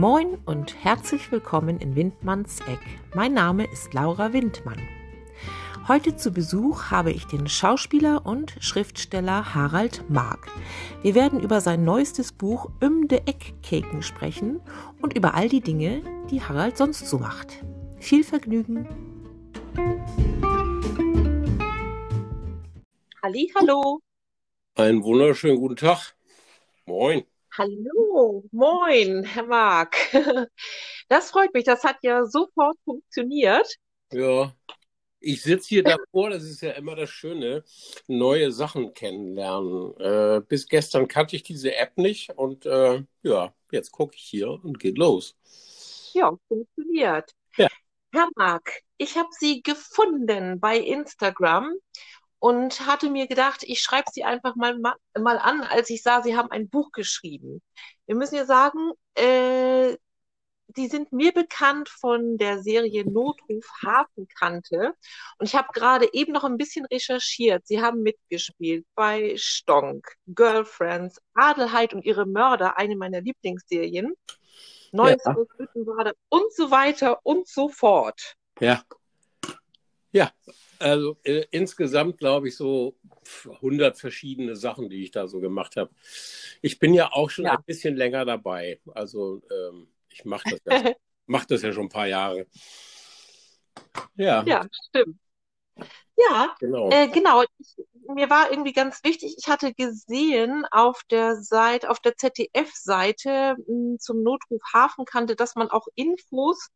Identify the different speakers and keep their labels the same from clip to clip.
Speaker 1: Moin und herzlich willkommen in Windmanns Eck. Mein Name ist Laura Windmann. Heute zu Besuch habe ich den Schauspieler und Schriftsteller Harald Mark. Wir werden über sein neuestes Buch Um de Eckkeken sprechen und über all die Dinge, die Harald sonst so macht. Viel Vergnügen! Halli, hallo!
Speaker 2: Einen wunderschönen guten Tag. Moin.
Speaker 1: Hallo, moin, Herr Mark. Das freut mich, das hat ja sofort funktioniert.
Speaker 2: Ja, ich sitze hier davor, das ist ja immer das Schöne, neue Sachen kennenlernen. Äh, bis gestern kannte ich diese App nicht und äh, ja, jetzt gucke ich hier und geht los.
Speaker 1: Ja, funktioniert.
Speaker 2: Ja.
Speaker 1: Herr Mark, ich habe Sie gefunden bei Instagram und hatte mir gedacht, ich schreibe Sie einfach mal, mal an, als ich sah, Sie haben ein Buch geschrieben. Wir müssen ja sagen, äh, die sind mir bekannt von der Serie Notruf Hafenkante. Und ich habe gerade eben noch ein bisschen recherchiert. Sie haben mitgespielt bei Stonk, Girlfriends, Adelheid und ihre Mörder, eine meiner Lieblingsserien. Neues ja. und so weiter und so fort.
Speaker 2: Ja. Ja, also äh, insgesamt glaube ich so 100 verschiedene Sachen, die ich da so gemacht habe. Ich bin ja auch schon ja. ein bisschen länger dabei. Also ähm, ich mache das, ja, mach das ja schon ein paar Jahre.
Speaker 1: Ja. Ja, stimmt. Ja, genau. Äh, genau. Ich, mir war irgendwie ganz wichtig, ich hatte gesehen auf der Seite, auf der ZDF-Seite hm, zum Notruf Hafenkante, dass man auch Infos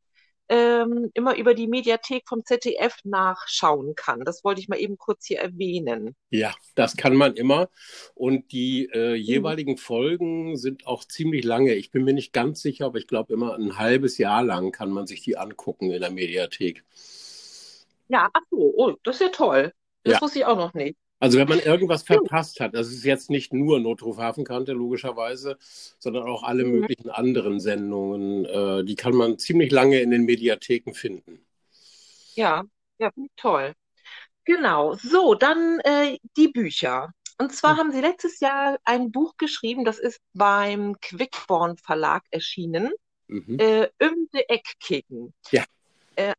Speaker 1: ähm, immer über die Mediathek vom ZDF nachschauen kann. Das wollte ich mal eben kurz hier erwähnen.
Speaker 2: Ja, das kann man immer. Und die äh, mhm. jeweiligen mhm. Folgen sind auch ziemlich lange. Ich bin mir nicht ganz sicher, aber ich glaube immer ein halbes Jahr lang kann man sich die angucken in der Mediathek.
Speaker 1: Ja, ach so, oh, das ist ja toll. Das ja. wusste ich auch noch nicht.
Speaker 2: Also wenn man irgendwas verpasst hat, das ist jetzt nicht nur Notruf Hafenkante logischerweise, sondern auch alle mhm. möglichen anderen Sendungen, äh, die kann man ziemlich lange in den Mediatheken finden.
Speaker 1: Ja, ja, toll. Genau. So, dann äh, die Bücher. Und zwar mhm. haben Sie letztes Jahr ein Buch geschrieben, das ist beim Quickborn Verlag erschienen. Mhm. Äh, um de Eckkeken.
Speaker 2: Ja.
Speaker 1: Äh,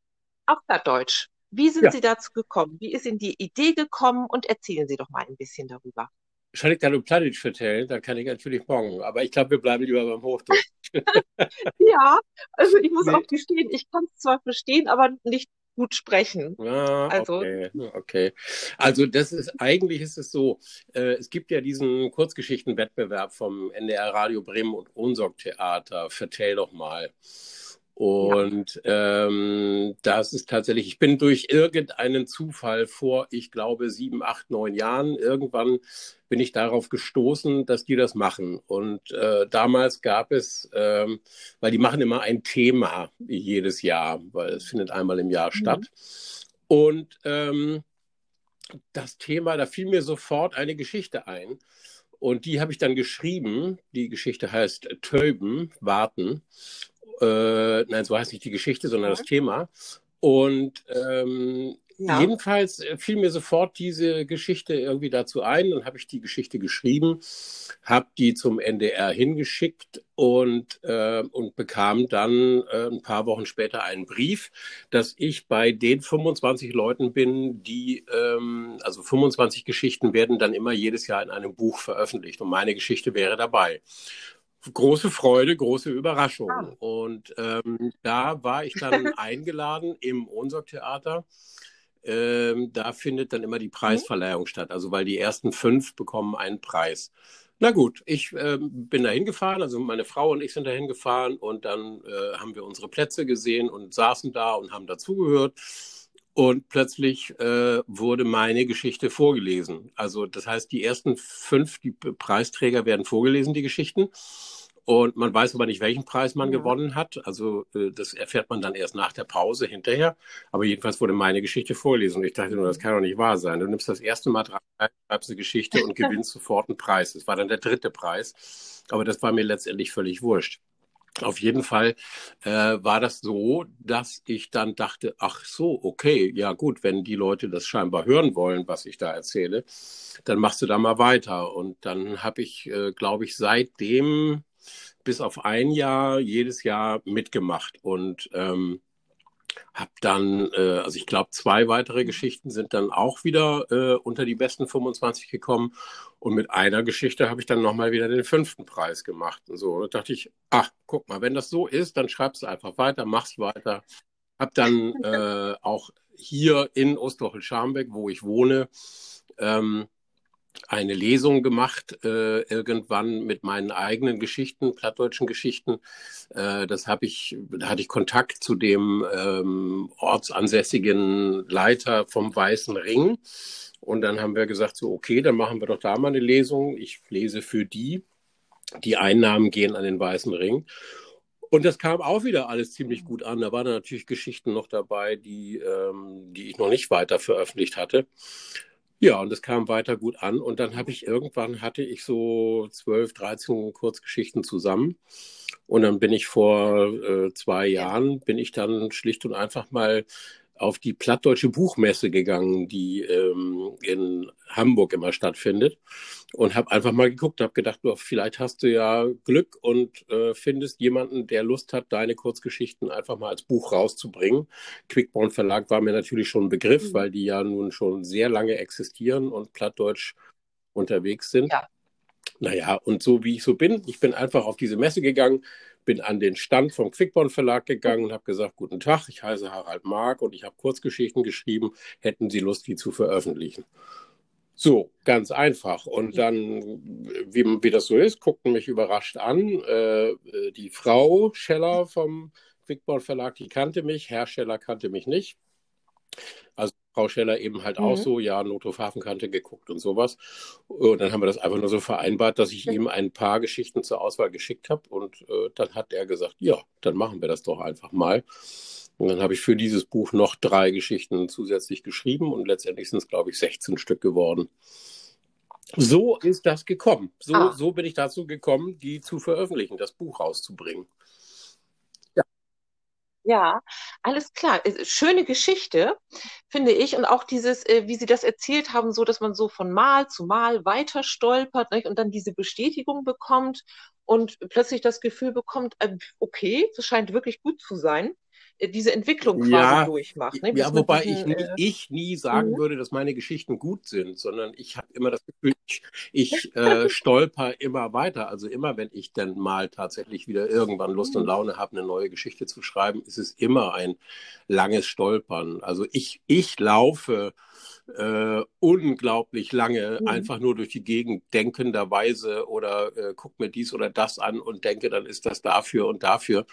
Speaker 1: auf Deutsch. Wie sind ja. Sie dazu gekommen? Wie ist Ihnen die Idee gekommen? Und erzählen Sie doch mal ein bisschen darüber.
Speaker 2: Soll ich dann Planic vertellen? Dann kann ich natürlich morgen. Aber ich glaube, wir bleiben lieber beim Hochdeutsch.
Speaker 1: ja, also ich muss nee. auch gestehen, ich kann es zwar verstehen, aber nicht gut sprechen.
Speaker 2: Ah, also, okay, okay. Also das ist eigentlich ist es so, äh, es gibt ja diesen Kurzgeschichtenwettbewerb vom NDR Radio Bremen und Ohnsorg Theater. Vertell doch mal. Und ja. ähm, das ist tatsächlich, ich bin durch irgendeinen Zufall vor, ich glaube, sieben, acht, neun Jahren, irgendwann bin ich darauf gestoßen, dass die das machen. Und äh, damals gab es, ähm, weil die machen immer ein Thema jedes Jahr, weil es findet einmal im Jahr mhm. statt. Und ähm, das Thema, da fiel mir sofort eine Geschichte ein. Und die habe ich dann geschrieben. Die Geschichte heißt Töben, Warten. Äh, nein, so heißt nicht die Geschichte, sondern das Thema. Und ähm, ja. jedenfalls fiel mir sofort diese Geschichte irgendwie dazu ein. Dann habe ich die Geschichte geschrieben, habe die zum NDR hingeschickt und, äh, und bekam dann äh, ein paar Wochen später einen Brief, dass ich bei den 25 Leuten bin, die, ähm, also 25 Geschichten werden dann immer jedes Jahr in einem Buch veröffentlicht und meine Geschichte wäre dabei große Freude, große Überraschung. Ah. Und ähm, da war ich dann eingeladen im Ohnsorg-Theater. Ähm, da findet dann immer die Preisverleihung mhm. statt. Also weil die ersten fünf bekommen einen Preis. Na gut, ich äh, bin da hingefahren, also meine Frau und ich sind da hingefahren und dann äh, haben wir unsere Plätze gesehen und saßen da und haben dazugehört. Und plötzlich äh, wurde meine Geschichte vorgelesen. Also das heißt, die ersten fünf, die Preisträger werden vorgelesen, die Geschichten. Und man weiß aber nicht, welchen Preis man ja. gewonnen hat. Also äh, das erfährt man dann erst nach der Pause hinterher. Aber jedenfalls wurde meine Geschichte vorgelesen. Und ich dachte nur, das kann doch nicht wahr sein. Du nimmst das erste Mal dran, schreibst eine Geschichte und gewinnst sofort einen Preis. Das war dann der dritte Preis. Aber das war mir letztendlich völlig wurscht. Auf jeden Fall äh, war das so, dass ich dann dachte, ach so, okay, ja gut, wenn die Leute das scheinbar hören wollen, was ich da erzähle, dann machst du da mal weiter. Und dann habe ich, äh, glaube ich, seitdem bis auf ein Jahr jedes Jahr mitgemacht und ähm, habe dann, äh, also ich glaube, zwei weitere Geschichten sind dann auch wieder äh, unter die besten 25 gekommen. Und mit einer Geschichte habe ich dann nochmal wieder den fünften Preis gemacht. Und so, da dachte ich, ach, guck mal, wenn das so ist, dann schreibst du einfach weiter, machst weiter. Hab dann äh, auch hier in Osterholt-Scharmbeck, wo ich wohne, ähm, eine Lesung gemacht, äh, irgendwann mit meinen eigenen Geschichten, plattdeutschen Geschichten. Äh, das habe ich, da hatte ich Kontakt zu dem ähm, ortsansässigen Leiter vom Weißen Ring. Und dann haben wir gesagt, so, okay, dann machen wir doch da mal eine Lesung. Ich lese für die. Die Einnahmen gehen an den Weißen Ring. Und das kam auch wieder alles ziemlich gut an. Da waren natürlich Geschichten noch dabei, die, ähm, die ich noch nicht weiter veröffentlicht hatte. Ja, und es kam weiter gut an. Und dann habe ich irgendwann hatte ich so 12, 13 Kurzgeschichten zusammen. Und dann bin ich vor äh, zwei Jahren, bin ich dann schlicht und einfach mal auf die Plattdeutsche Buchmesse gegangen, die ähm, in Hamburg immer stattfindet und habe einfach mal geguckt, habe gedacht, oh, vielleicht hast du ja Glück und äh, findest jemanden, der Lust hat, deine Kurzgeschichten einfach mal als Buch rauszubringen. Quickborn Verlag war mir natürlich schon ein Begriff, mhm. weil die ja nun schon sehr lange existieren und plattdeutsch unterwegs sind. Ja. Naja, und so wie ich so bin, ich bin einfach auf diese Messe gegangen, bin an den Stand vom Quickborn Verlag gegangen und habe gesagt, guten Tag, ich heiße Harald Mark und ich habe Kurzgeschichten geschrieben, hätten Sie Lust, die zu veröffentlichen? So, ganz einfach. Und dann, wie, wie das so ist, guckten mich überrascht an. Äh, die Frau Scheller vom Quickborn Verlag, die kannte mich, Herr Scheller kannte mich nicht. Frau Scheller eben halt mhm. auch so, ja, Nothof Hafenkante geguckt und sowas. Und dann haben wir das einfach nur so vereinbart, dass ich mhm. ihm ein paar Geschichten zur Auswahl geschickt habe. Und äh, dann hat er gesagt, ja, dann machen wir das doch einfach mal. Und dann habe ich für dieses Buch noch drei Geschichten zusätzlich geschrieben und letztendlich sind es, glaube ich, 16 Stück geworden. So ist das gekommen. So, ah. so bin ich dazu gekommen, die zu veröffentlichen, das Buch rauszubringen.
Speaker 1: Ja, alles klar. Äh, schöne Geschichte, finde ich. Und auch dieses, äh, wie Sie das erzählt haben, so, dass man so von Mal zu Mal weiter stolpert nicht? und dann diese Bestätigung bekommt und plötzlich das Gefühl bekommt, äh, okay, das scheint wirklich gut zu sein. Äh, diese Entwicklung quasi ja, durchmacht.
Speaker 2: Ne? Ja, wobei diesen, ich, nie, äh, ich nie sagen mhm. würde, dass meine Geschichten gut sind, sondern ich habe immer das Gefühl, ich, ich äh, stolper immer weiter. Also immer, wenn ich dann mal tatsächlich wieder irgendwann Lust und mhm. Laune habe, eine neue Geschichte zu schreiben, ist es immer ein langes Stolpern. Also ich, ich laufe äh, unglaublich lange mhm. einfach nur durch die Gegend denkenderweise oder äh, guck mir dies oder das an und denke, dann ist das dafür und dafür.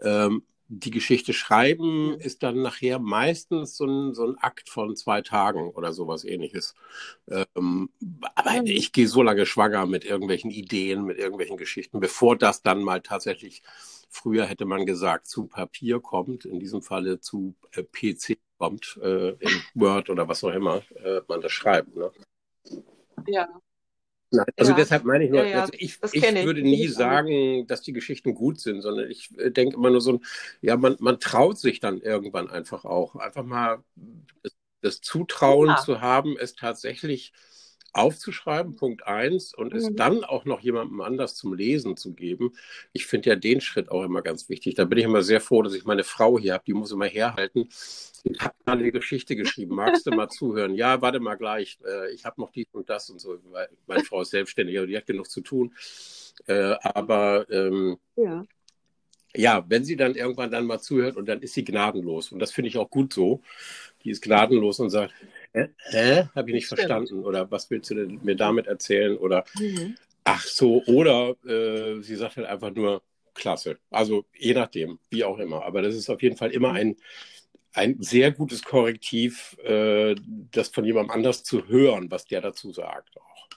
Speaker 2: Ähm, die Geschichte schreiben ist dann nachher meistens so ein, so ein Akt von zwei Tagen oder sowas ähnliches. Ähm, aber ich gehe so lange schwanger mit irgendwelchen Ideen, mit irgendwelchen Geschichten, bevor das dann mal tatsächlich, früher hätte man gesagt, zu Papier kommt, in diesem Falle zu äh, PC kommt, äh, in Word oder was auch immer äh, man das schreibt. Ne?
Speaker 1: Ja.
Speaker 2: Nein, also ja. deshalb meine ich nur, ja, ja, also ich, ich, ich, würde nie sagen, dass die Geschichten gut sind, sondern ich äh, denke immer nur so, ja, man, man traut sich dann irgendwann einfach auch, einfach mal das, das Zutrauen zu haben, es tatsächlich aufzuschreiben, Punkt eins, und es mhm. dann auch noch jemandem anders zum Lesen zu geben. Ich finde ja den Schritt auch immer ganz wichtig. Da bin ich immer sehr froh, dass ich meine Frau hier habe, die muss immer herhalten. Ich habe mal eine Geschichte geschrieben. Magst du mal zuhören? Ja, warte mal gleich. Äh, ich habe noch dies und das und so. Meine Frau ist selbstständig, aber die hat genug zu tun. Äh, aber ähm, ja. ja, wenn sie dann irgendwann dann mal zuhört und dann ist sie gnadenlos. Und das finde ich auch gut so. Die ist gnadenlos und sagt, hä? Habe ich nicht Stimmt. verstanden? Oder was willst du denn mir damit erzählen? Oder mhm. ach so, oder äh, sie sagt halt einfach nur, klasse. Also je nachdem, wie auch immer. Aber das ist auf jeden Fall immer ein ein sehr gutes Korrektiv, äh, das von jemandem anders zu hören, was der dazu sagt. Auch.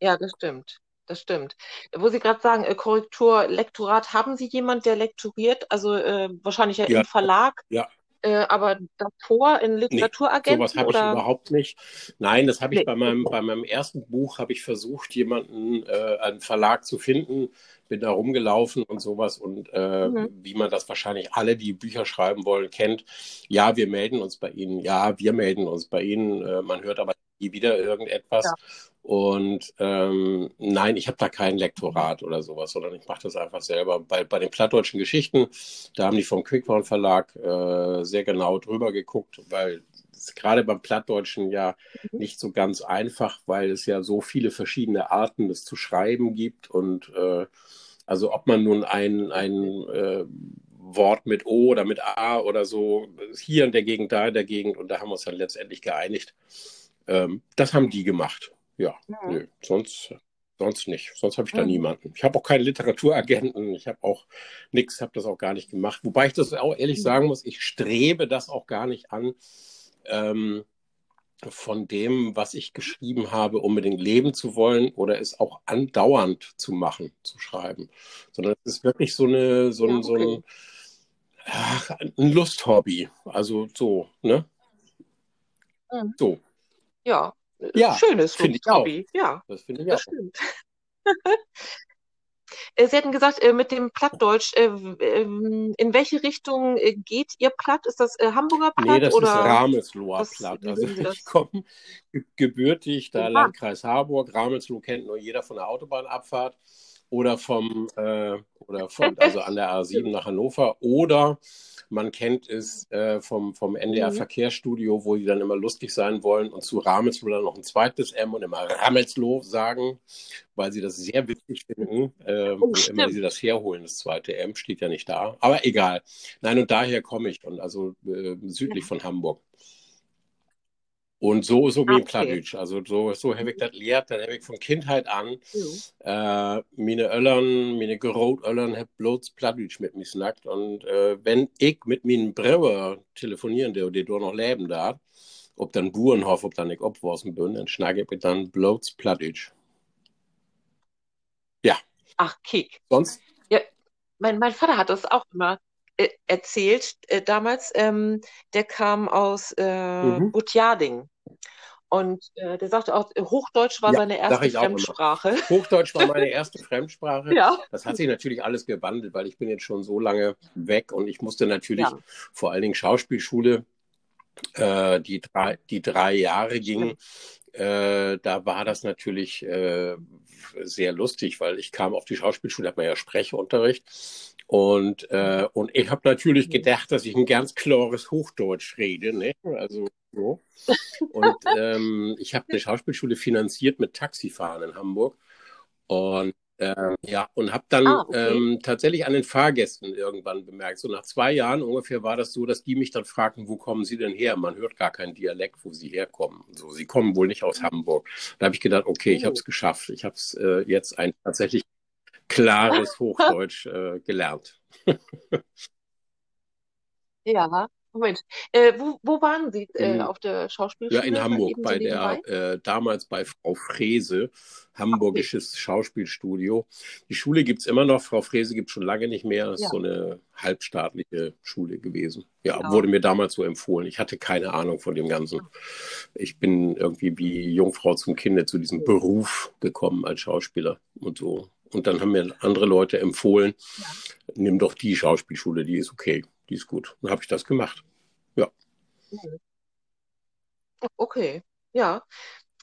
Speaker 1: Ja, das stimmt. Das stimmt. Wo Sie gerade sagen, äh, Korrektur, Lektorat, haben Sie jemanden, der lektoriert? Also äh, wahrscheinlich ja, ja, im Verlag.
Speaker 2: Ja,
Speaker 1: äh, aber davor in Literaturagenten?
Speaker 2: Nee, sowas habe ich überhaupt nicht. Nein, das habe ich nee. bei, meinem, bei meinem ersten Buch, habe ich versucht, jemanden, äh, einen Verlag zu finden, bin da rumgelaufen und sowas und äh, mhm. wie man das wahrscheinlich alle, die Bücher schreiben wollen, kennt. Ja, wir melden uns bei Ihnen. Ja, wir melden uns bei Ihnen. Äh, man hört aber nie wieder irgendetwas. Ja. Und ähm, nein, ich habe da kein Lektorat oder sowas, sondern ich mache das einfach selber. Bei, bei den plattdeutschen Geschichten, da haben die vom Quickhorn Verlag äh, sehr genau drüber geguckt, weil es gerade beim Plattdeutschen ja mhm. nicht so ganz einfach, weil es ja so viele verschiedene Arten des zu schreiben gibt. Und äh, also ob man nun ein, ein äh, Wort mit O oder mit A oder so, hier in der Gegend, da in der Gegend, und da haben wir uns dann letztendlich geeinigt. Ähm, das haben die gemacht. Ja, ja. Nö, sonst, sonst nicht. Sonst habe ich da mhm. niemanden. Ich habe auch keinen Literaturagenten. Ich habe auch nichts, habe das auch gar nicht gemacht. Wobei ich das auch ehrlich mhm. sagen muss, ich strebe das auch gar nicht an, ähm, von dem, was ich geschrieben habe, unbedingt leben zu wollen oder es auch andauernd zu machen, zu schreiben. Sondern es ist wirklich so eine, so, ja, okay. so ein, ach, ein Lusthobby. Also so, ne?
Speaker 1: Mhm. So. Ja, ja, schönes Hobby. Ja,
Speaker 2: das finde ich das auch.
Speaker 1: Stimmt. Äh, Sie hatten gesagt, äh, mit dem Plattdeutsch, äh, ähm, in welche Richtung geht Ihr Platt? Ist das Hamburger Platt? Nee,
Speaker 2: das
Speaker 1: oder?
Speaker 2: ist Ramelsloher Platt. Also ich komme gebürtig, da Landkreis Harburg. Ramelsloh kennt nur jeder von der Autobahnabfahrt oder vom äh, oder von also an der A7 nach Hannover oder man kennt es äh, vom, vom NDR mhm. Verkehrsstudio, wo die dann immer lustig sein wollen und zu Ramelsloh dann noch ein zweites M und immer Ramelsloh sagen, weil sie das sehr witzig finden. Äh, oh, immer sie das herholen, das zweite M steht ja nicht da. Aber egal. Nein, und daher komme ich und also äh, südlich ja. von Hamburg. Und so, so wie okay. Plattdeutsch. Also so, so habe ich das lehrt, dann habe ich von Kindheit an mhm. äh, meine Öllern, meine Öllern, hab bloß Plattdeutsch mit mir snackt. Und äh, wenn ich mit meinen Brüder telefonieren, der, der noch leben da, ob dann Burenhof, ob dann ich obwursen bin, dann schnacke ich mit dann bloß Plattdeutsch. Ja.
Speaker 1: Ach, Kick.
Speaker 2: Sonst?
Speaker 1: Ja, mein, mein Vater hat das auch immer äh, erzählt äh, damals. Ähm, der kam aus äh, mhm. Butjading. Und äh, der sagte auch, Hochdeutsch war ja, seine erste Fremdsprache.
Speaker 2: Hochdeutsch war meine erste Fremdsprache.
Speaker 1: ja.
Speaker 2: Das hat sich natürlich alles gewandelt, weil ich bin jetzt schon so lange weg und ich musste natürlich ja. vor allen Dingen Schauspielschule, äh, die, drei, die drei Jahre ging, äh, da war das natürlich äh, sehr lustig, weil ich kam auf die Schauspielschule, hat man ja Sprechunterricht und, äh, und ich habe natürlich gedacht, dass ich ein ganz klares Hochdeutsch rede. Ne? Also so. Und ähm, ich habe eine Schauspielschule finanziert mit Taxifahren in Hamburg. Und äh, ja, und habe dann ah, okay. ähm, tatsächlich an den Fahrgästen irgendwann bemerkt, so nach zwei Jahren ungefähr war das so, dass die mich dann fragten, wo kommen Sie denn her? Man hört gar keinen Dialekt, wo Sie herkommen. So, Sie kommen wohl nicht aus Hamburg. Da habe ich gedacht, okay, ich habe es oh. geschafft. Ich habe es äh, jetzt ein tatsächlich klares Hochdeutsch äh, gelernt.
Speaker 1: ja, Moment. Äh, wo, wo waren Sie äh, auf der Schauspielschule?
Speaker 2: Ja, in Hamburg, bei der, äh, damals bei Frau Frese, Hamburgisches okay. Schauspielstudio. Die Schule gibt es immer noch, Frau Frese gibt es schon lange nicht mehr. Das ja. ist so eine halbstaatliche Schule gewesen. Ja, ja, wurde mir damals so empfohlen. Ich hatte keine Ahnung von dem Ganzen. Ich bin irgendwie wie Jungfrau zum Kinde zu diesem Beruf gekommen als Schauspieler und so und dann haben mir andere Leute empfohlen, ja. nimm doch die Schauspielschule, die ist okay, die ist gut. Dann habe ich das gemacht. Ja.
Speaker 1: Okay, ja.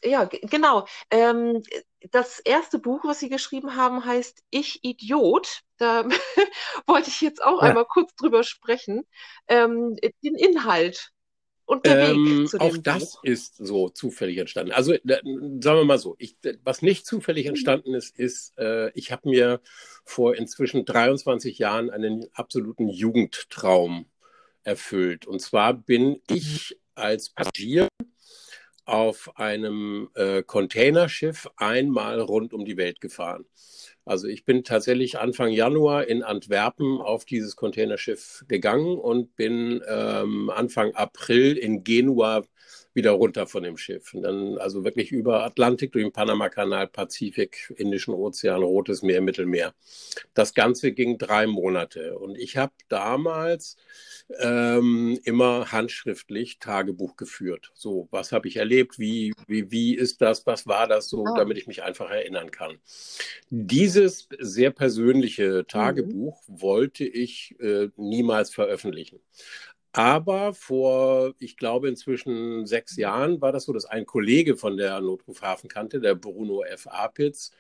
Speaker 1: Ja, genau. Ähm, das erste Buch, was Sie geschrieben haben, heißt Ich Idiot. Da wollte ich jetzt auch ja. einmal kurz drüber sprechen. Ähm, den Inhalt und der ähm,
Speaker 2: Weg Auch das Buch. ist so zufällig entstanden. Also da, sagen wir mal so, ich, was nicht zufällig mhm. entstanden ist, ist, äh, ich habe mir vor inzwischen 23 Jahren einen absoluten Jugendtraum erfüllt. Und zwar bin ich als Passagier auf einem äh, Containerschiff einmal rund um die Welt gefahren. Also ich bin tatsächlich Anfang Januar in Antwerpen auf dieses Containerschiff gegangen und bin ähm, Anfang April in Genua wieder runter von dem Schiff. Und dann also wirklich über Atlantik, durch den Panamakanal, Pazifik, Indischen Ozean, Rotes Meer, Mittelmeer. Das Ganze ging drei Monate. Und ich habe damals ähm, immer handschriftlich Tagebuch geführt. So, was habe ich erlebt? Wie, wie, wie ist das? Was war das so, oh. damit ich mich einfach erinnern kann. Dieses sehr persönliche Tagebuch mhm. wollte ich äh, niemals veröffentlichen. Aber vor, ich glaube, inzwischen sechs Jahren war das so, dass ein Kollege von der Notruf Hafenkante, der Bruno F. Apitz,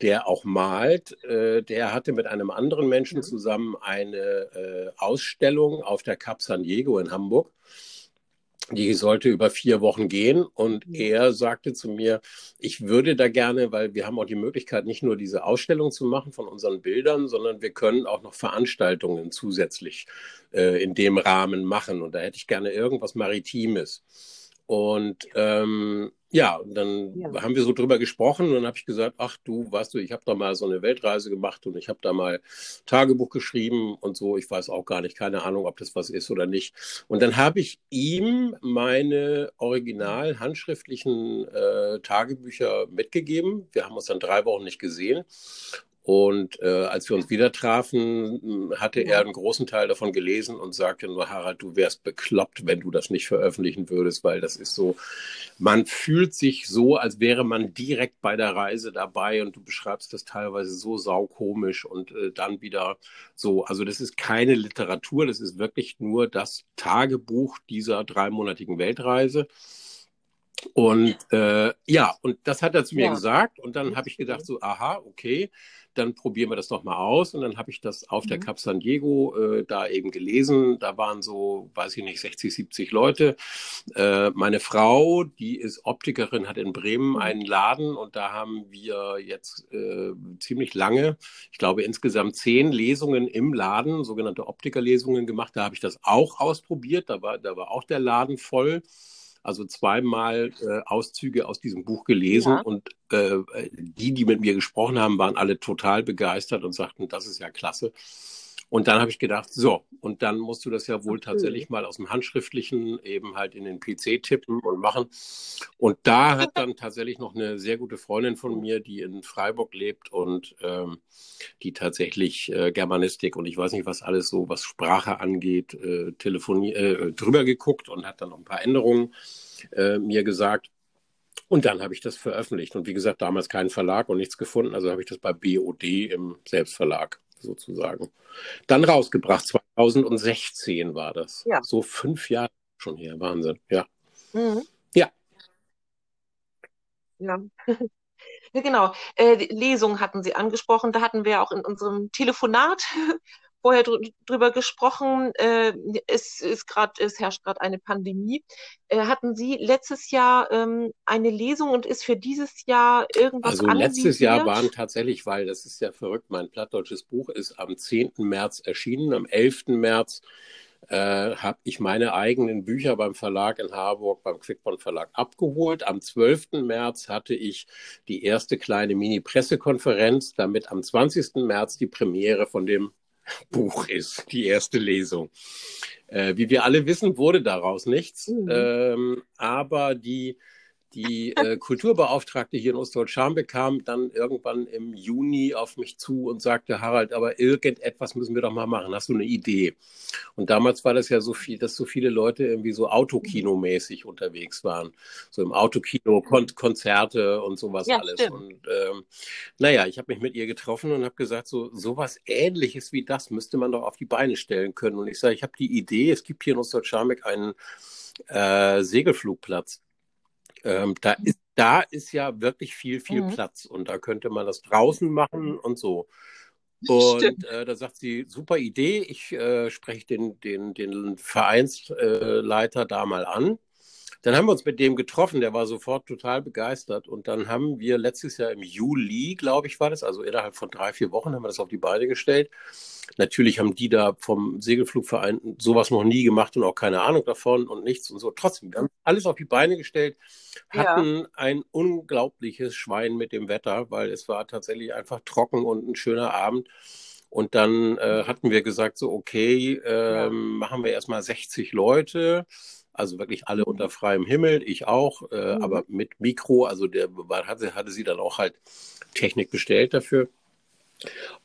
Speaker 2: der auch malt, äh, der hatte mit einem anderen Menschen zusammen eine äh, Ausstellung auf der Cap San Diego in Hamburg. Die sollte über vier Wochen gehen und er sagte zu mir, ich würde da gerne, weil wir haben auch die Möglichkeit, nicht nur diese Ausstellung zu machen von unseren Bildern, sondern wir können auch noch Veranstaltungen zusätzlich äh, in dem Rahmen machen. Und da hätte ich gerne irgendwas Maritimes. Und ähm, ja, und dann ja. haben wir so drüber gesprochen und dann habe ich gesagt, ach du, weißt du, ich habe da mal so eine Weltreise gemacht und ich habe da mal Tagebuch geschrieben und so. Ich weiß auch gar nicht, keine Ahnung, ob das was ist oder nicht. Und dann habe ich ihm meine original handschriftlichen äh, Tagebücher mitgegeben. Wir haben uns dann drei Wochen nicht gesehen. Und äh, als wir uns wieder trafen, hatte er einen großen Teil davon gelesen und sagte nur, Harald, du wärst bekloppt, wenn du das nicht veröffentlichen würdest, weil das ist so, man fühlt sich so, als wäre man direkt bei der Reise dabei und du beschreibst das teilweise so saukomisch und äh, dann wieder so. Also das ist keine Literatur, das ist wirklich nur das Tagebuch dieser dreimonatigen Weltreise. Und äh, ja, und das hat er zu mir ja. gesagt. Und dann habe ich gedacht, so, aha, okay, dann probieren wir das doch mal aus. Und dann habe ich das auf mhm. der Cap San Diego äh, da eben gelesen. Da waren so, weiß ich nicht, 60, 70 Leute. Äh, meine Frau, die ist Optikerin, hat in Bremen mhm. einen Laden und da haben wir jetzt äh, ziemlich lange, ich glaube insgesamt zehn Lesungen im Laden, sogenannte Optikerlesungen gemacht. Da habe ich das auch ausprobiert. Da war, da war auch der Laden voll also zweimal äh, Auszüge aus diesem Buch gelesen ja. und äh, die, die mit mir gesprochen haben, waren alle total begeistert und sagten, das ist ja klasse. Und dann habe ich gedacht, so, und dann musst du das ja wohl tatsächlich mal aus dem Handschriftlichen eben halt in den PC tippen und machen. Und da hat dann tatsächlich noch eine sehr gute Freundin von mir, die in Freiburg lebt und ähm, die tatsächlich äh, Germanistik und ich weiß nicht, was alles so, was Sprache angeht, äh, äh, drüber geguckt und hat dann noch ein paar Änderungen äh, mir gesagt. Und dann habe ich das veröffentlicht. Und wie gesagt, damals keinen Verlag und nichts gefunden. Also habe ich das bei BOD im Selbstverlag sozusagen. Dann rausgebracht, 2016 war das. Ja. So fünf Jahre schon her, Wahnsinn, ja. Mhm. Ja.
Speaker 1: Ja. genau. Äh, Lesung hatten Sie angesprochen. Da hatten wir auch in unserem Telefonat vorher dr drüber gesprochen. Äh, es ist gerade, es herrscht gerade eine Pandemie. Äh, hatten Sie letztes Jahr ähm, eine Lesung und ist für dieses Jahr irgendwas
Speaker 2: Also letztes Jahr waren tatsächlich, weil das ist ja verrückt, mein plattdeutsches Buch ist am 10. März erschienen, am 11. März äh, habe ich meine eigenen Bücher beim Verlag in Harburg, beim Quickborn Verlag abgeholt. Am 12. März hatte ich die erste kleine Mini-Pressekonferenz, damit am 20. März die Premiere von dem Buch ist, die erste Lesung. Äh, wie wir alle wissen, wurde daraus nichts. Mhm. Ähm, aber die die äh, Kulturbeauftragte hier in Ostdeutsch-Scharmbeck kam dann irgendwann im Juni auf mich zu und sagte, Harald, aber irgendetwas müssen wir doch mal machen. Hast du eine Idee? Und damals war das ja so viel, dass so viele Leute irgendwie so Autokino-mäßig unterwegs waren. So im Autokino, Kon Konzerte und sowas ja, alles. Stimmt. Und ähm, naja, ich habe mich mit ihr getroffen und habe gesagt, so sowas ähnliches wie das müsste man doch auf die Beine stellen können. Und ich sage, ich habe die Idee, es gibt hier in Ostdeutsch-Scharmbeck einen äh, Segelflugplatz. Ähm, da, ist, da ist ja wirklich viel, viel mhm. Platz und da könnte man das draußen machen und so. Und äh, da sagt sie, super Idee, ich äh, spreche den, den, den Vereinsleiter äh, da mal an. Dann haben wir uns mit dem getroffen, der war sofort total begeistert. Und dann haben wir letztes Jahr im Juli, glaube ich, war das, also innerhalb von drei, vier Wochen haben wir das auf die Beine gestellt. Natürlich haben die da vom Segelflugverein sowas noch nie gemacht und auch keine Ahnung davon und nichts und so. Trotzdem, wir haben alles auf die Beine gestellt, hatten ja. ein unglaubliches Schwein mit dem Wetter, weil es war tatsächlich einfach trocken und ein schöner Abend. Und dann äh, hatten wir gesagt, so, okay, äh, ja. machen wir erstmal 60 Leute also wirklich alle unter freiem Himmel, ich auch, äh, mhm. aber mit Mikro, also der hatte, hatte sie dann auch halt Technik bestellt dafür.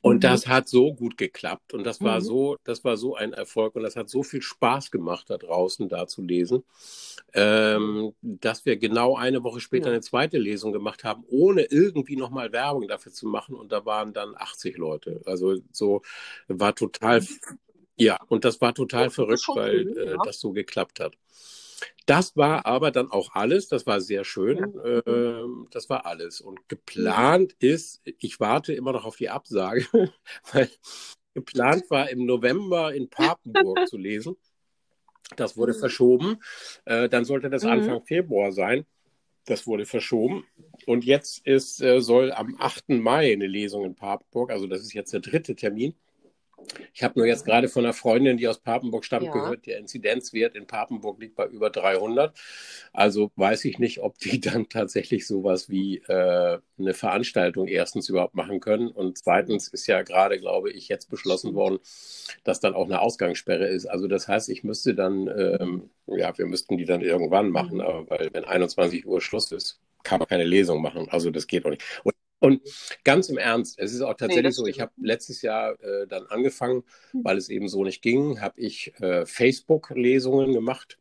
Speaker 2: Und mhm. das hat so gut geklappt und das war mhm. so, das war so ein Erfolg und das hat so viel Spaß gemacht, da draußen da zu lesen, ähm, dass wir genau eine Woche später ja. eine zweite Lesung gemacht haben, ohne irgendwie nochmal Werbung dafür zu machen und da waren dann 80 Leute. Also so war total, Ja, und das war total
Speaker 1: Das
Speaker 2: verrückt, weil
Speaker 1: cool,
Speaker 2: äh,
Speaker 1: ja.
Speaker 2: das so geklappt hat. Das war aber dann auch alles. Das war sehr
Speaker 1: Ja.
Speaker 2: schön.
Speaker 1: Mhm.
Speaker 2: Ähm, das war alles. Und
Speaker 1: Mhm.
Speaker 2: geplant ist, ich warte immer noch auf die Absage, weil geplant war, im November in Papenburg zu lesen. Das wurde verschoben. Äh, dann sollte das
Speaker 1: Mhm.
Speaker 2: Anfang Februar sein. Das wurde verschoben. Und jetzt ist, äh, soll am 8. Mai eine Lesung in Papenburg, also das ist jetzt der dritte Termin. Ich habe nur jetzt gerade von einer Freundin, die aus Papenburg stammt,
Speaker 1: Ja.
Speaker 2: gehört, der Inzidenzwert in Papenburg liegt bei über 300. Also weiß ich nicht, ob die dann tatsächlich sowas wie äh, eine Veranstaltung erstens überhaupt machen können. Und zweitens ist ja gerade, glaube ich, jetzt beschlossen worden, dass dann auch eine Ausgangssperre ist. Also das heißt, ich müsste dann, ähm, ja, wir müssten die dann irgendwann machen,
Speaker 1: Mhm.
Speaker 2: aber weil wenn 21 Uhr Schluss ist, kann man keine Lesung machen. Also das geht auch nicht. Und und ganz im Ernst, es ist auch
Speaker 1: Nee,
Speaker 2: tatsächlich
Speaker 1: das
Speaker 2: so, ich habe letztes Jahr äh, dann angefangen, weil es eben so nicht ging, habe ich äh, Facebook-Lesungen gemacht.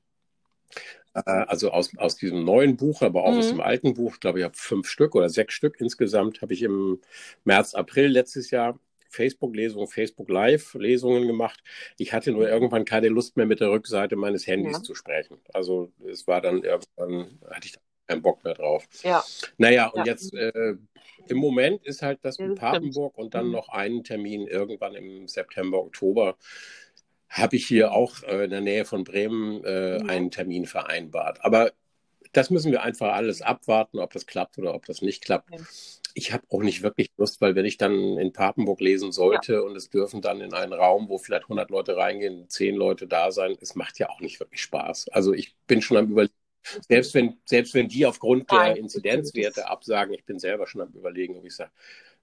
Speaker 2: Äh, also aus, aus diesem neuen Buch, aber auch aus
Speaker 1: Mhm.
Speaker 2: dem alten Buch. Ich glaube, ich habe fünf Stück oder sechs Stück insgesamt, habe ich im März, April letztes Jahr Facebook-Lesungen, Facebook-Live-Lesungen gemacht. Ich hatte nur irgendwann keine Lust mehr, mit der Rückseite meines Handys
Speaker 1: Ja.
Speaker 2: zu sprechen. Also es war dann irgendwann, hatte ich keinen Bock mehr drauf.
Speaker 1: Ja.
Speaker 2: Naja, und
Speaker 1: Ja.
Speaker 2: jetzt äh, im Moment ist halt das
Speaker 1: Ja, stimmt.
Speaker 2: Papenburg und dann
Speaker 1: Mhm.
Speaker 2: noch einen Termin irgendwann im September, Oktober. Habe ich hier auch äh, in der Nähe von Bremen äh,
Speaker 1: Ja.
Speaker 2: einen Termin vereinbart. Aber das müssen wir einfach alles abwarten, ob das klappt oder ob das nicht klappt.
Speaker 1: Ja.
Speaker 2: Ich habe auch nicht wirklich Lust, weil wenn ich dann in Papenburg lesen sollte und es dürfen dann in einen Raum, wo vielleicht 100 Leute reingehen, 10 Leute da sein, es macht ja auch nicht wirklich Spaß. Also ich bin schon am Überlegen, selbst wenn, selbst wenn die aufgrund der Inzidenzwerte absagen, ich bin selber schon am Überlegen, ob ich sage,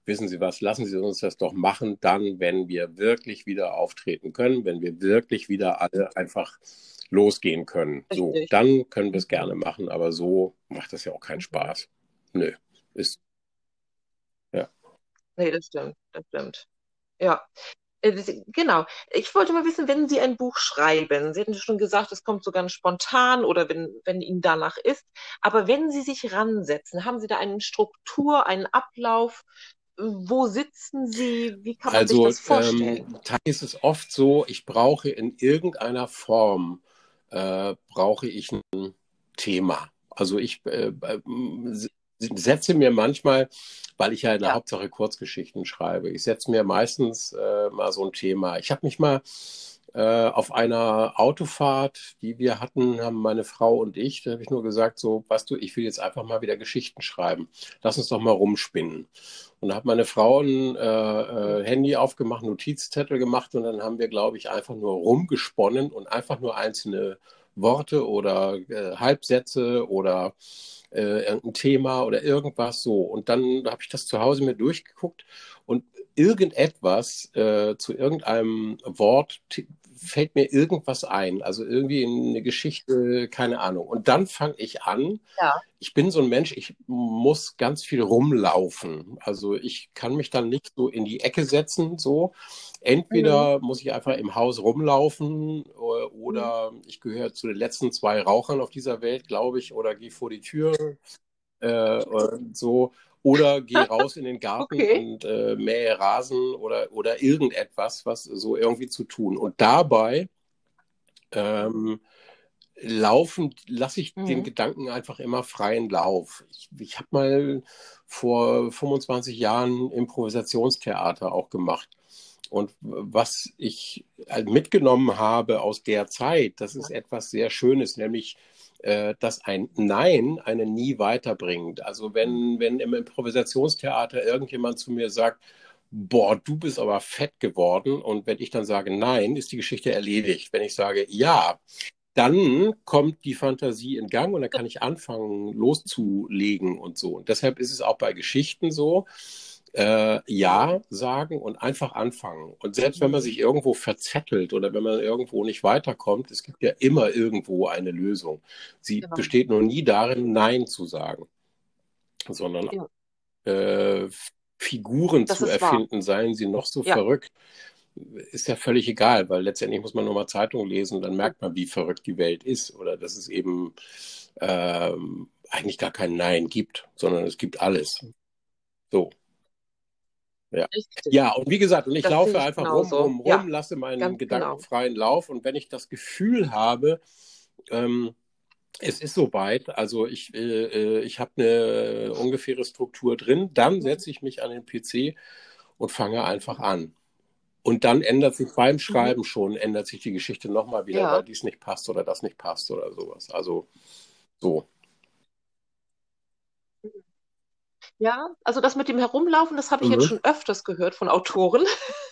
Speaker 2: wissen Sie was, lassen Sie uns das doch machen, dann, wenn wir wirklich wieder auftreten können, wenn wir wirklich wieder alle einfach losgehen können. So, dann können wir es gerne machen, aber so macht das ja auch keinen Spaß. Nö, ist, ja.
Speaker 1: Nee, das stimmt. Das stimmt. Ja. Äh, Genau. Ich wollte mal wissen, wenn Sie ein Buch schreiben, Sie hatten schon gesagt, es kommt so ganz spontan oder wenn, wenn Ihnen danach ist, aber wenn Sie sich ransetzen, haben Sie da eine Struktur, einen Ablauf? Wo sitzen Sie? Wie kann man sich
Speaker 2: Also
Speaker 1: das vorstellen?
Speaker 2: ähm, ist es oft so, ich brauche in irgendeiner Form, äh, brauche ich ein Thema. Also ich äh, äh, setze mir manchmal, weil ich ja in der
Speaker 1: Ja.
Speaker 2: Hauptsache Kurzgeschichten schreibe, ich setze mir meistens äh, mal so ein Thema. Ich habe mich mal äh, auf einer Autofahrt, die wir hatten, haben meine Frau und ich, da habe ich nur gesagt, so, weißt du, ich will jetzt einfach mal wieder Geschichten schreiben. Lass uns doch mal rumspinnen. Und da hat meine Frau ein äh, äh, Handy aufgemacht, Notizzettel gemacht und dann haben wir, glaube ich, einfach nur rumgesponnen und einfach nur einzelne Worte oder äh, Halbsätze oder äh, irgendein Thema oder irgendwas so. Und dann habe ich das zu Hause mir durchgeguckt und irgendetwas äh, zu irgendeinem Wort fällt mir irgendwas ein. Also irgendwie eine Geschichte, keine Ahnung. Und dann fange ich an.
Speaker 1: Ja.
Speaker 2: Ich bin so ein Mensch, ich muss ganz viel rumlaufen. Also ich kann mich dann nicht so in die Ecke setzen, so. Entweder muss ich einfach im Haus rumlaufen oder, oder ich gehöre zu den letzten zwei Rauchern auf dieser Welt, glaube ich, oder gehe vor die Tür äh, und so. Oder gehe raus in den Garten
Speaker 1: Okay.
Speaker 2: und äh, mähe Rasen oder, oder irgendetwas, was so irgendwie zu tun. Und dabei ähm, laufen, lasse ich den
Speaker 1: Mhm.
Speaker 2: Gedanken einfach immer freien Lauf. Ich, ich habe mal vor 25 Jahren Improvisationstheater auch gemacht. Und was ich halt mitgenommen habe aus der Zeit, das ist etwas sehr Schönes, nämlich äh, dass ein Nein einen nie weiterbringt. Also wenn, wenn im Improvisationstheater irgendjemand zu mir sagt, boah, du bist aber fett geworden und wenn ich dann sage Nein, ist die Geschichte erledigt. Wenn ich sage Ja, dann kommt die Fantasie in Gang und dann kann ich anfangen loszulegen und so. Und deshalb ist es auch bei Geschichten so, äh, Ja sagen und einfach anfangen. Und selbst wenn man sich irgendwo verzettelt oder wenn man irgendwo nicht weiterkommt, es gibt ja immer irgendwo eine Lösung. Sie
Speaker 1: Genau.
Speaker 2: besteht nur nie darin, Nein zu sagen, sondern
Speaker 1: Ja.
Speaker 2: äh, Figuren
Speaker 1: Das
Speaker 2: zu
Speaker 1: ist wahr.
Speaker 2: erfinden, seien sie noch so
Speaker 1: Ja.
Speaker 2: verrückt, ist ja völlig egal, weil letztendlich muss man nur mal Zeitung lesen und dann merkt man, wie verrückt die Welt ist oder dass es eben ähm, eigentlich gar kein Nein gibt, sondern es gibt alles. So. Ja. ja, und wie gesagt, und ich das laufe einfach rum, rum, rum,
Speaker 1: ja.
Speaker 2: lasse meinen Ganz Gedanken genau. freien Lauf und wenn ich das Gefühl habe, ähm, es ist soweit, also ich, äh, äh ich habe eine ungefähre Struktur drin, dann mhm. setze ich mich an den PC und fange einfach an. Und dann ändert sich beim mhm. Schreiben schon, ändert sich die Geschichte nochmal wieder, ja. weil dies nicht passt oder das nicht passt oder sowas. Also so.
Speaker 1: Ja, also das mit dem Herumlaufen, das habe ich mhm. jetzt schon öfters gehört von Autoren.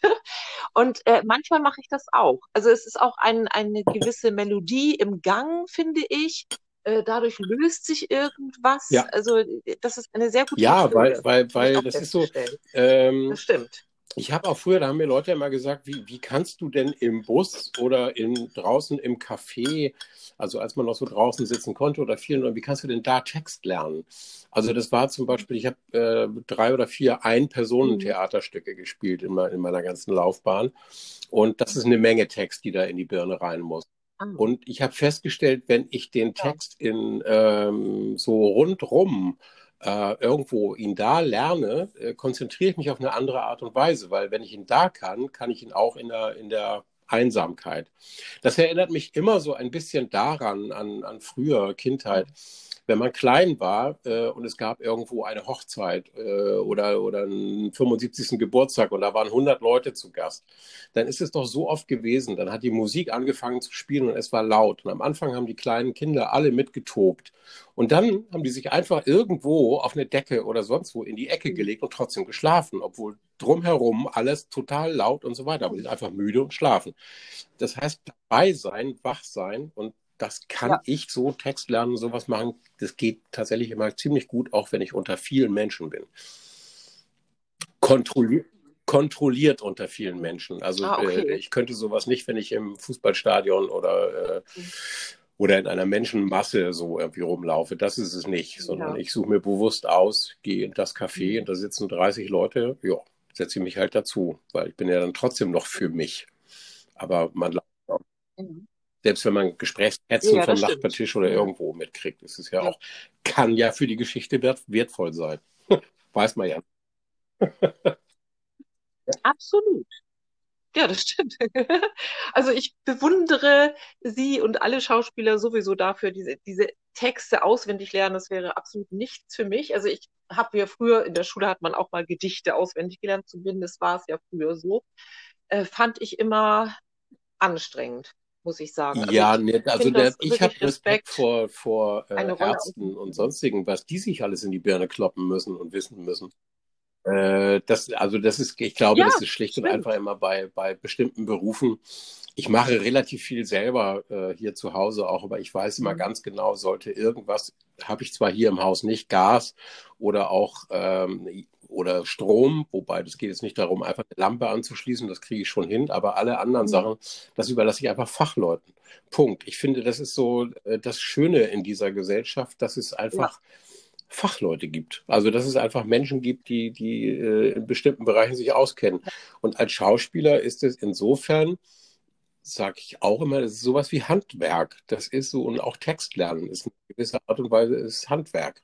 Speaker 1: Und äh, manchmal mache ich das auch. Also es ist auch ein, eine gewisse Melodie im Gang, finde ich. Äh, dadurch löst sich irgendwas.
Speaker 2: Ja.
Speaker 1: Also das ist eine sehr gute
Speaker 2: Ja, Methode, weil, weil, weil das ist so.
Speaker 1: Ähm, das stimmt.
Speaker 2: Ich habe auch früher, da haben mir Leute immer gesagt, wie, wie kannst du denn im Bus oder in, draußen im Café, also als man noch so draußen sitzen konnte oder vielen, wie kannst du denn da Text lernen? Also das war zum Beispiel, ich habe äh, drei oder vier Ein-Personen-Theaterstücke gespielt in, in meiner ganzen Laufbahn. Und das ist eine Menge Text, die da in die Birne rein muss. Ah. Und ich habe festgestellt, wenn ich den Text in ähm, so rundrum äh, irgendwo ihn da lerne, äh, konzentriere ich mich auf eine andere Art und Weise, weil wenn ich ihn da kann, kann ich ihn auch in der, in der Einsamkeit. Das erinnert mich immer so ein bisschen daran, an, an früher Kindheit wenn man klein war äh, und es gab irgendwo eine Hochzeit äh, oder, oder einen 75. Geburtstag und da waren 100 Leute zu Gast, dann ist es doch so oft gewesen, dann hat die Musik angefangen zu spielen und es war laut. Und am Anfang haben die kleinen Kinder alle mitgetobt. Und dann haben die sich einfach irgendwo auf eine Decke oder sonst wo in die Ecke gelegt und trotzdem geschlafen, obwohl drumherum alles total laut und so weiter. Aber die sind einfach müde und schlafen. Das heißt, dabei sein, wach sein und das kann ja. ich so Text lernen, sowas machen. Das geht tatsächlich immer ziemlich gut, auch wenn ich unter vielen Menschen bin. Kontrolliert, kontrolliert unter vielen Menschen. Also ah, okay. äh, ich könnte sowas nicht, wenn ich im Fußballstadion oder äh, oder in einer Menschenmasse so irgendwie rumlaufe. Das ist es nicht, sondern ja. ich suche mir bewusst aus, gehe in das Café mhm. und da sitzen 30 Leute. Ja, setze ich mich halt dazu, weil ich bin ja dann trotzdem noch für mich. Aber man mhm selbst wenn man Gesprächskätzen ja, vom Nachbartisch oder irgendwo mitkriegt, ist es ja, ja, auch, kann ja für die Geschichte wert, wertvoll sein. Weiß man ja.
Speaker 1: Absolut. Ja, das stimmt. Also ich bewundere Sie und alle Schauspieler sowieso dafür, diese, diese Texte auswendig lernen. Das wäre absolut nichts für mich. Also ich habe ja früher, in der Schule hat man auch mal Gedichte auswendig gelernt, zumindest war es ja früher so. Äh, fand ich immer anstrengend muss ich sagen.
Speaker 2: Also ja, ich, ne, also der, ich habe Respekt vor, vor äh, Ärzten und sonstigen, was die sich alles in die Birne kloppen müssen und wissen müssen. Äh, das, also das ist, ich glaube, ja, das ist schlicht stimmt. und einfach immer bei, bei bestimmten Berufen. Ich mache relativ viel selber äh, hier zu Hause auch, aber ich weiß immer mhm. ganz genau, sollte irgendwas, habe ich zwar hier im Haus nicht, Gas oder auch ähm, oder Strom, wobei das geht jetzt nicht darum, einfach eine Lampe anzuschließen, das kriege ich schon hin, aber alle anderen mhm. Sachen, das überlasse ich einfach Fachleuten. Punkt. Ich finde, das ist so äh, das Schöne in dieser Gesellschaft, dass es einfach ja. Fachleute gibt. Also dass es einfach Menschen gibt, die, die äh, in bestimmten Bereichen sich auskennen. Und als Schauspieler ist es insofern, sage ich auch immer, das ist sowas wie Handwerk. Das ist so, und auch Textlernen ist in gewisser Art und Weise ist Handwerk.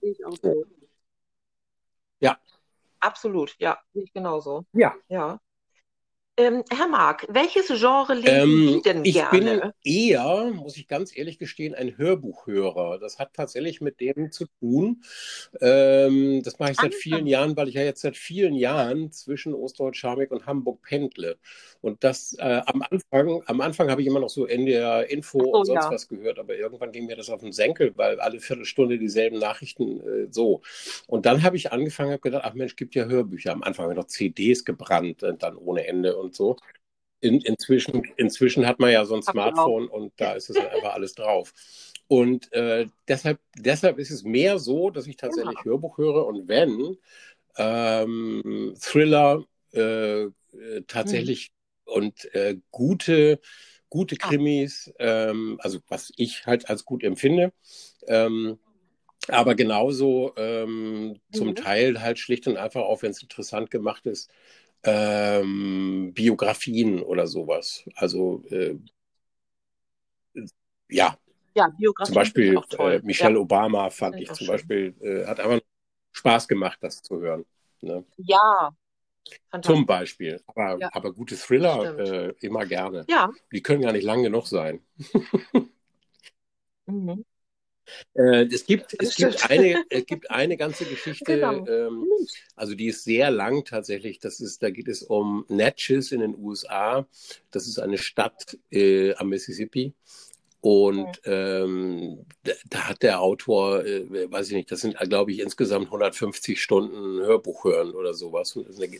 Speaker 2: Ich auch so. Ja.
Speaker 1: Absolut, ja, sehe ich genauso.
Speaker 2: Ja.
Speaker 1: Ja. Ähm, Herr Mark, welches Genre lesen ähm, Sie denn
Speaker 2: ich
Speaker 1: gerne?
Speaker 2: Ich bin eher, muss ich ganz ehrlich gestehen, ein Hörbuchhörer. Das hat tatsächlich mit dem zu tun. Ähm, das mache ich seit ah. vielen Jahren, weil ich ja jetzt seit vielen Jahren zwischen Ostdeutsch-Scharmbeck und Hamburg pendle. Und das äh, am Anfang, am Anfang habe ich immer noch so in der Info oh, und sonst ja. was gehört, aber irgendwann ging mir das auf den Senkel, weil alle Viertelstunde dieselben Nachrichten äh, so. Und dann habe ich angefangen, habe gedacht, ach Mensch, gibt ja Hörbücher. Am Anfang habe ich noch CDs gebrannt, dann ohne Ende. Und und so. In, inzwischen, inzwischen hat man ja so ein Smartphone und da ist es einfach alles drauf. Und äh, deshalb, deshalb ist es mehr so, dass ich tatsächlich ja. Hörbuch höre und wenn ähm, Thriller äh, äh tatsächlich hm. und äh, gute, gute ah. Krimis, ähm, also was ich halt als gut empfinde, ähm, aber genauso ähm, zum mhm. Teil halt schlicht und einfach, auch wenn es interessant gemacht ist, ähm, Biografien oder sowas. Also äh, ja.
Speaker 1: Ja, Biografien.
Speaker 2: Zum Beispiel äh, Michelle ja. Obama fand ich zum schön. Beispiel, äh, hat einfach Spaß gemacht, das zu hören. Ne?
Speaker 1: Ja,
Speaker 2: Zum Beispiel. Aber, ja. aber gute Thriller äh, immer gerne.
Speaker 1: Ja.
Speaker 2: Die können gar nicht lang genug sein. mhm. Äh, es gibt, es gibt, eine, es gibt eine ganze Geschichte, genau. ähm, also die ist sehr lang tatsächlich. Das ist, da geht es um Natchez in den USA. Das ist eine Stadt äh, am Mississippi. Und ähm, da, da, hat der Autor, äh, weiß ich nicht, das sind, glaube ich, insgesamt 150 Stunden Hörbuch hören oder sowas. Und das ist eine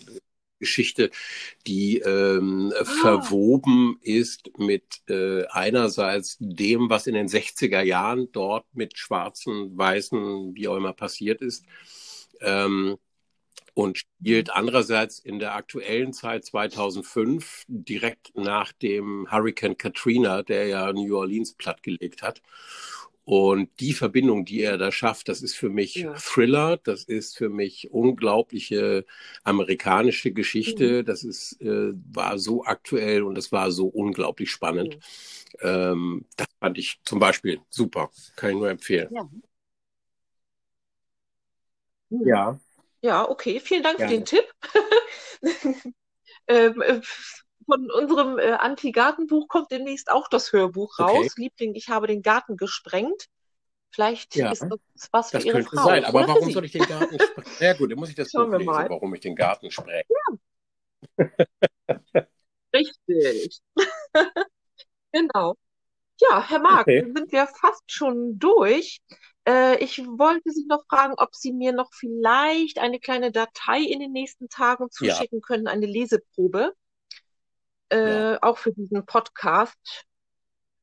Speaker 2: Geschichte, die ähm, ah. verwoben ist mit äh, einerseits dem, was in den 60er Jahren dort mit Schwarzen, Weißen, wie auch immer passiert ist. Ähm, und spielt andererseits in der aktuellen Zeit 2005 direkt nach dem Hurricane Katrina, der ja New Orleans plattgelegt hat. Und die Verbindung, die er da schafft, das ist für mich ja. Thriller, das ist für mich unglaubliche amerikanische Geschichte, mhm. das ist, äh, war so aktuell und das war so unglaublich spannend. Mhm. Ähm, das fand ich zum Beispiel super, kann ich nur empfehlen.
Speaker 1: Ja. ja. Ja, okay. Vielen Dank Gerne. für den Tipp. ähm, äh, von unserem äh, Anti-Gartenbuch kommt demnächst auch das Hörbuch raus. Okay. Liebling, ich habe den Garten gesprengt. Vielleicht ja, ist das was für
Speaker 2: das
Speaker 1: Ihre
Speaker 2: könnte Frau. sein, aber warum soll ich den Garten sprengen? Ja gut, dann muss ich das Schauen Buch lesen, mal. warum ich den Garten sprenge.
Speaker 1: Ja. Richtig. genau. Ja, Herr Marc, okay. wir sind ja fast schon durch. Äh, ich wollte Sie noch fragen, ob Sie mir noch vielleicht eine kleine Datei in den nächsten Tagen zuschicken ja. können, eine Leseprobe, äh, ja. auch für diesen Podcast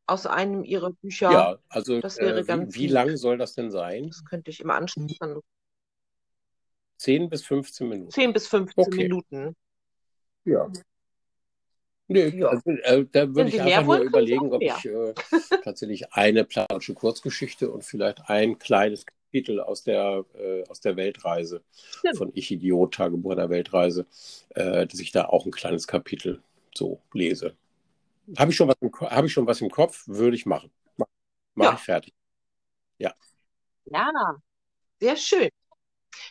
Speaker 1: aus einem Ihrer Bücher.
Speaker 2: Ja, also das wäre äh, ganz wie, wie lang soll das denn sein?
Speaker 1: Das könnte ich immer anschließen.
Speaker 2: 10 bis 15 Minuten.
Speaker 1: 10 bis 15 okay. Minuten.
Speaker 2: Ja. Nee, ja. also, äh, da würde ich einfach nur überlegen, ob ich äh, tatsächlich eine planische Kurzgeschichte und vielleicht ein kleines Kapitel aus der, äh, aus der Weltreise ja. von Ich Idiot, Tagebuch einer Weltreise, äh, dass ich da auch ein kleines Kapitel so lese. Habe ich, schon was im, hab ich schon was im Kopf? Würde ich machen. Mach, mach ja. ich fertig. Ja.
Speaker 1: Ja, sehr schön.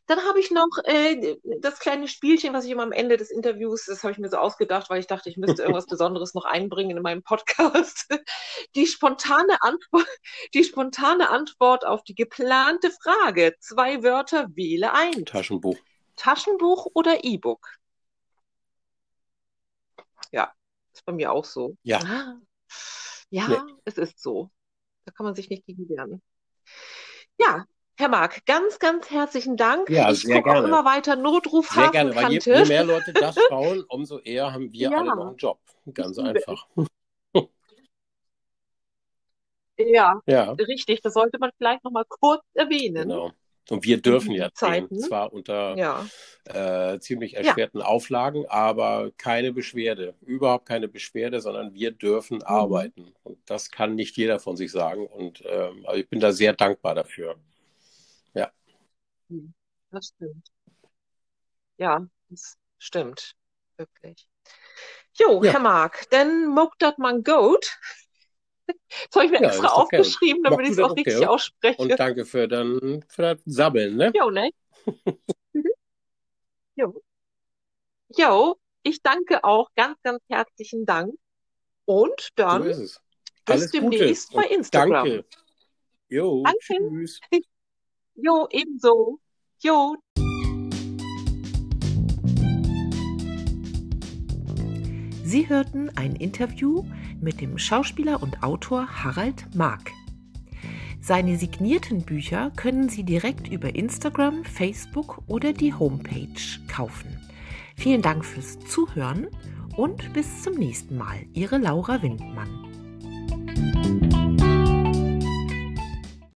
Speaker 1: Dann habe ich noch äh, das kleine Spielchen, was ich immer am Ende des Interviews, das habe ich mir so ausgedacht, weil ich dachte, ich müsste irgendwas Besonderes noch einbringen in meinem Podcast. Die spontane Antwort, die spontane Antwort auf die geplante Frage. Zwei Wörter, wähle ein.
Speaker 2: Taschenbuch.
Speaker 1: Taschenbuch oder E-Book? Ja, ist bei mir auch so.
Speaker 2: Ja.
Speaker 1: Ah, ja, nee. es ist so. Da kann man sich nicht gegen wehren. Ja, Herr Marc, ganz, ganz herzlichen Dank.
Speaker 2: Ja, ich sehr gerne. auch
Speaker 1: immer weiter Notruf
Speaker 2: Sehr gerne, weil je, je, mehr Leute das schauen, umso eher haben wir ja. alle noch einen Job. Ganz einfach.
Speaker 1: Ja, ja, richtig. Das sollte man vielleicht noch mal kurz erwähnen.
Speaker 2: Genau. Und wir dürfen ja Zeiten. zwar unter ja. äh, ziemlich erschwerten ja. Auflagen, aber keine Beschwerde, überhaupt keine Beschwerde, sondern wir dürfen mhm. arbeiten. Und das kann nicht jeder von sich sagen. Und ähm, also ich bin da sehr dankbar dafür.
Speaker 1: Hm, das stimmt. Ja, das stimmt. Wirklich. Jo, ja. Herr Marc, dann muck dat man goat. Das habe ich mir ja, extra aufgeschrieben, damit ich es auch richtig okay. ausspreche.
Speaker 2: Und danke für, dann, für das Sabbeln, ne?
Speaker 1: Jo, ne? jo. Jo, ich danke auch. Ganz, ganz herzlichen Dank. Und dann
Speaker 2: so bis
Speaker 1: demnächst Gute. bei Instagram.
Speaker 2: Danke. Jo, danke. tschüss.
Speaker 1: Jo, ebenso. Jo. Sie hörten ein Interview mit dem Schauspieler und Autor Harald Mark. Seine signierten Bücher können Sie direkt über Instagram, Facebook oder die Homepage kaufen. Vielen Dank fürs Zuhören und bis zum nächsten Mal. Ihre Laura Windmann.